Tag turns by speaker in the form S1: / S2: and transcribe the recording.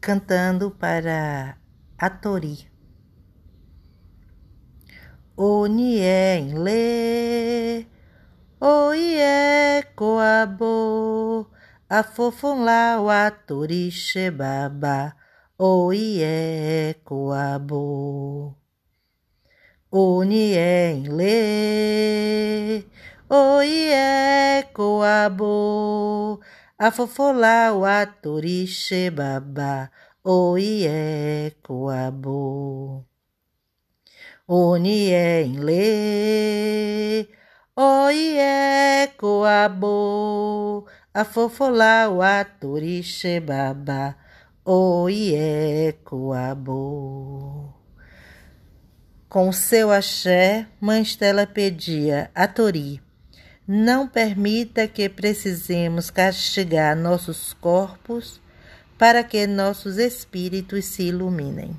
S1: cantando para a Tori. Onie le, oie coabo, a fofon lá o atori xebaba, oie coabo. Onie le, oie coabo, a fofolá o atori xebaba, oie coabo. Onie le, oie coabo, a fofolá o atori xebaba, oie coabo. Com seu axé, Mãe Estela pedia a Tori, não permita que precisemos castigar nossos corpos para que nossos espíritos se iluminem.